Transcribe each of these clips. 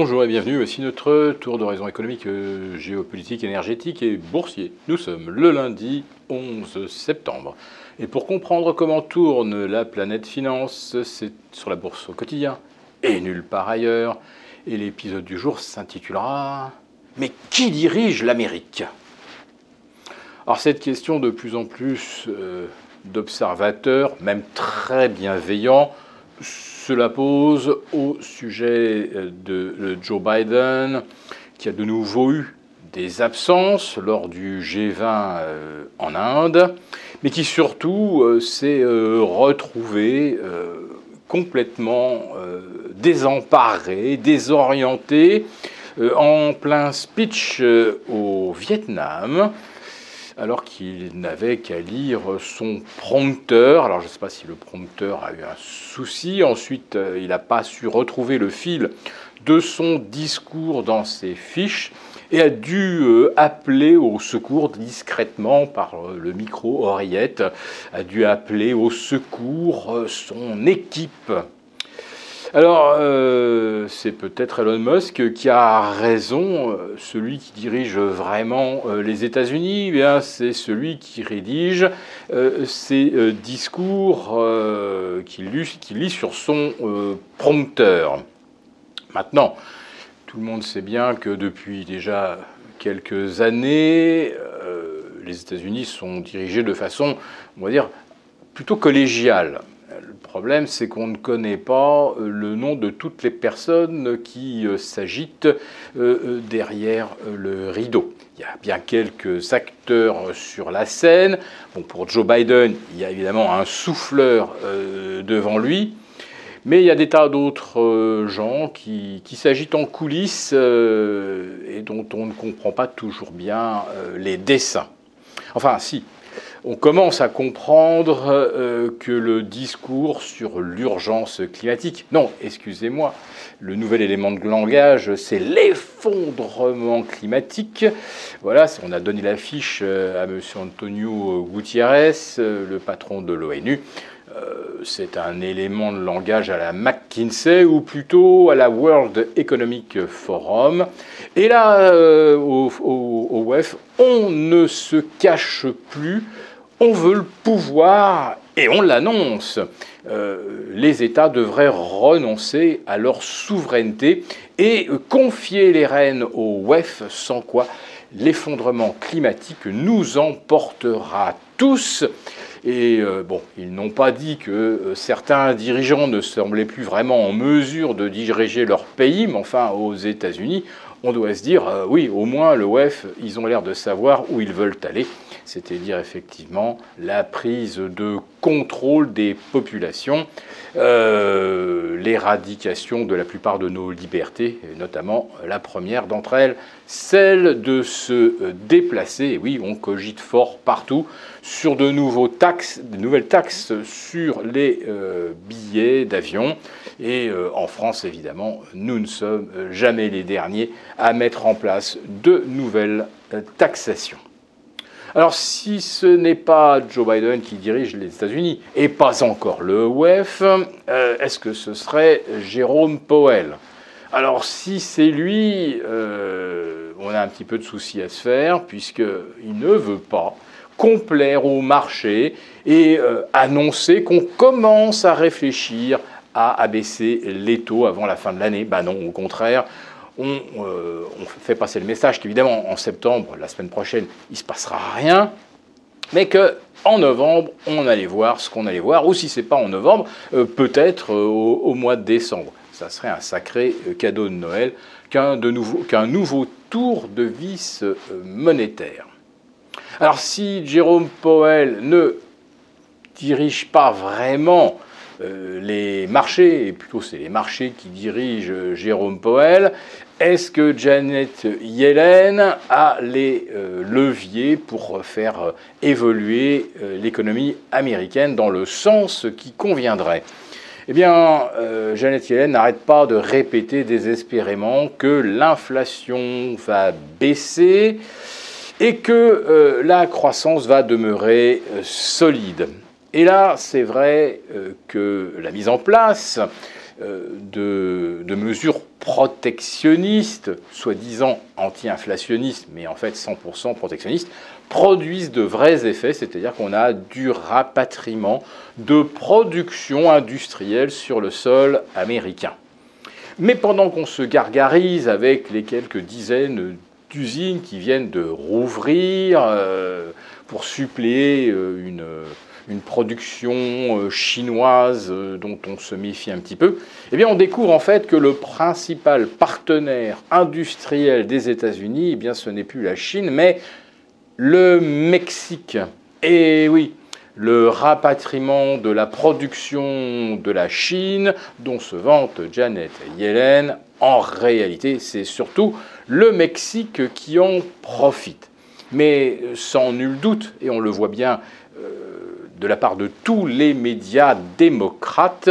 Bonjour et bienvenue, voici notre tour d'horizon économique, euh, géopolitique, énergétique et boursier. Nous sommes le lundi 11 septembre. Et pour comprendre comment tourne la planète finance, c'est sur la bourse au quotidien et nulle part ailleurs. Et l'épisode du jour s'intitulera Mais qui dirige l'Amérique? Alors cette question de plus en plus euh, d'observateurs, même très bienveillants, cela pose au sujet euh, de Joe Biden, qui a de nouveau eu des absences lors du G20 euh, en Inde, mais qui surtout euh, s'est retrouvé complètement désemparé, désorienté, en plein speech au Vietnam alors qu'il n'avait qu'à lire son prompteur. Alors je ne sais pas si le prompteur a eu un souci. Ensuite, euh, il n'a pas su retrouver le fil de son discours dans ses fiches et a dû euh, appeler au secours discrètement par euh, le micro oreillette, a dû appeler au secours son équipe. Alors, euh, c'est peut-être Elon Musk qui a raison. Euh, celui qui dirige vraiment euh, les États-Unis, eh c'est celui qui rédige ses discours qu'il lit, sur son prompteur. Maintenant, tout le monde sait bien que depuis déjà quelques années, les États-Unis sont dirigés de façon, on va dire, plutôt collégiale. Problème, c'est qu'on ne connaît pas euh, le nom de toutes les personnes qui euh, s'agitent euh, derrière le rideau. Il y a bien quelques acteurs sur la scène. Bon, pour Joe Biden, il y a évidemment un souffleur devant lui. Mais il y a des tas d'autres gens qui, qui s'agitent en coulisses et dont on ne comprend pas toujours bien les dessins. Enfin, si, on commence à comprendre euh, que le discours sur l'urgence climatique, non, excusez-moi, le nouvel élément de langage, c'est l'effondrement climatique. Voilà, on a donné l'affiche euh, à M. Antonio Gutiérrez, euh, le patron de l'ONU. C'est un élément de langage à la McKinsey ou plutôt à la World Economic Forum. Et là, au, au WEF, on ne se cache plus on veut le pouvoir et on l'annonce. Euh, les États devraient renoncer à leur souveraineté et confier les rênes au WEF, sans quoi l'effondrement climatique nous emportera tous. Et euh, bon, ils n'ont pas dit que euh, certains dirigeants ne semblaient plus vraiment en mesure de diriger leur pays, mais enfin aux États-Unis, on doit se dire, oui, au moins le ils ont l'air de savoir où ils veulent aller c'est-à-dire effectivement la prise de contrôle des populations, euh, l'éradication de la plupart de nos libertés, et notamment la première d'entre elles, celle de se déplacer. oui, on cogite fort partout sur de, nouveaux taxes, de nouvelles taxes sur les euh, billets d'avion. Et euh, en France, évidemment, nous ne sommes jamais les derniers à mettre en place de nouvelles taxations. Alors si ce n'est pas Joe Biden qui dirige les États-Unis, et pas encore le WEF, euh, est-ce que ce serait Jérôme Powell? Alors si c'est lui, euh, on a un petit peu de soucis à se faire, puisqu'il ne veut pas complaire au marché et euh, annoncer qu'on commence à réfléchir à abaisser les taux avant la fin de l'année. Ben non, au contraire, euh, on, fait passer le message qu'évidemment en septembre, la semaine prochaine, il ne se passera rien, mais qu'en novembre, on allait voir ce qu'on allait voir, ou si ce n'est pas en novembre, euh, peut-être euh, au, mois de décembre. Ça serait un sacré cadeau de Noël qu'un nouveau tour de vis monétaire. Alors si Jérôme Powell ne dirige pas vraiment les marchés, et plutôt c'est les marchés qui dirigent Jérôme Powell, est-ce que Janet Yellen a les euh, leviers pour faire euh, évoluer euh, l'économie américaine dans le sens qui conviendrait? Eh bien, Janet Yellen n'arrête pas de répéter désespérément que l'inflation va baisser et que la croissance va demeurer solide. Et là, c'est vrai que la mise en place de, mesures protectionnistes, soi-disant anti-inflationnistes, mais en fait 100% protectionnistes, produisent de vrais effets, c'est-à-dire qu'on a du rapatriement de production industrielle sur le sol américain. Mais pendant qu'on se gargarise avec les quelques dizaines d'usines qui viennent de rouvrir euh, pour suppléer euh, une une production euh, chinoise euh, dont on se méfie un petit peu, eh bien on découvre en fait que le principal partenaire industriel des États-Unis, eh bien ce n'est plus la Chine, mais le Mexique. Et oui, le rapatriement de la production de la Chine, dont se vante Janet Yellen, en réalité, c'est surtout le Mexique qui en profite. Mais sans nul doute, et on le voit bien de la part de tous les médias démocrates.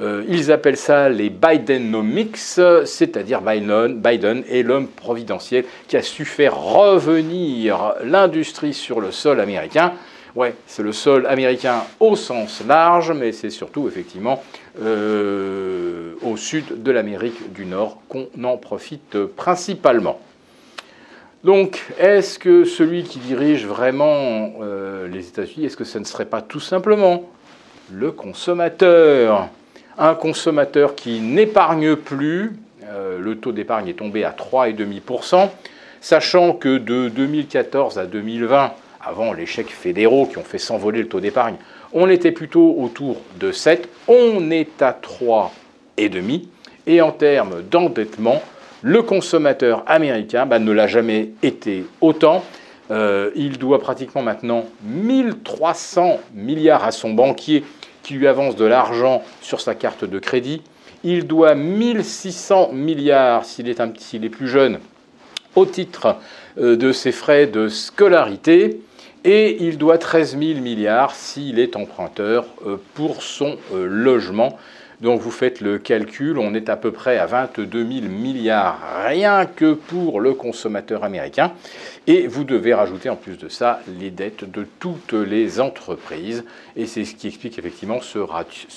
Euh, ils appellent ça les Bidenomics, c'est-à-dire Biden, Biden est l'homme providentiel qui a su faire revenir l'industrie sur le sol américain. Ouais, c'est le sol américain au sens large, mais c'est surtout effectivement euh, au sud de l'Amérique du Nord qu'on en profite principalement. Donc, est-ce que celui qui dirige vraiment euh, les États-Unis, est-ce que ce ne serait pas tout simplement le consommateur? Un consommateur qui n'épargne plus, euh, le taux d'épargne est tombé à 3,5%, sachant que de 2014 à 2020, avant les chèques fédéraux qui ont fait s'envoler le taux d'épargne, on était plutôt autour de 7, on est à 3,5%, et en termes d'endettement, le consommateur américain bah, ne l'a jamais été autant. Euh, il doit pratiquement maintenant 1300 milliards à son banquier qui lui avance de l'argent sur sa carte de crédit. Il doit 1600 milliards s'il est, est, plus jeune au titre euh, de ses frais de scolarité. Et il doit 13 000 milliards s'il est emprunteur euh, pour son logement. Donc vous faites le calcul, on est à peu près à 22 000 milliards rien que pour le consommateur américain. Et vous devez rajouter en plus de ça les dettes de toutes les entreprises. Et c'est ce qui explique effectivement ce,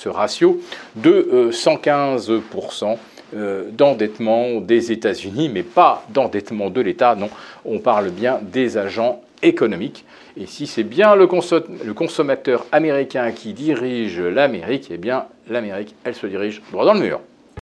ratio de 115% euh, euh, d'endettement des États-Unis, mais pas d'endettement de l'État, non, on parle bien des agents économiques. Et si c'est bien le, consommateur américain qui dirige l'Amérique, eh bien l'Amérique, elle se dirige droit dans le mur.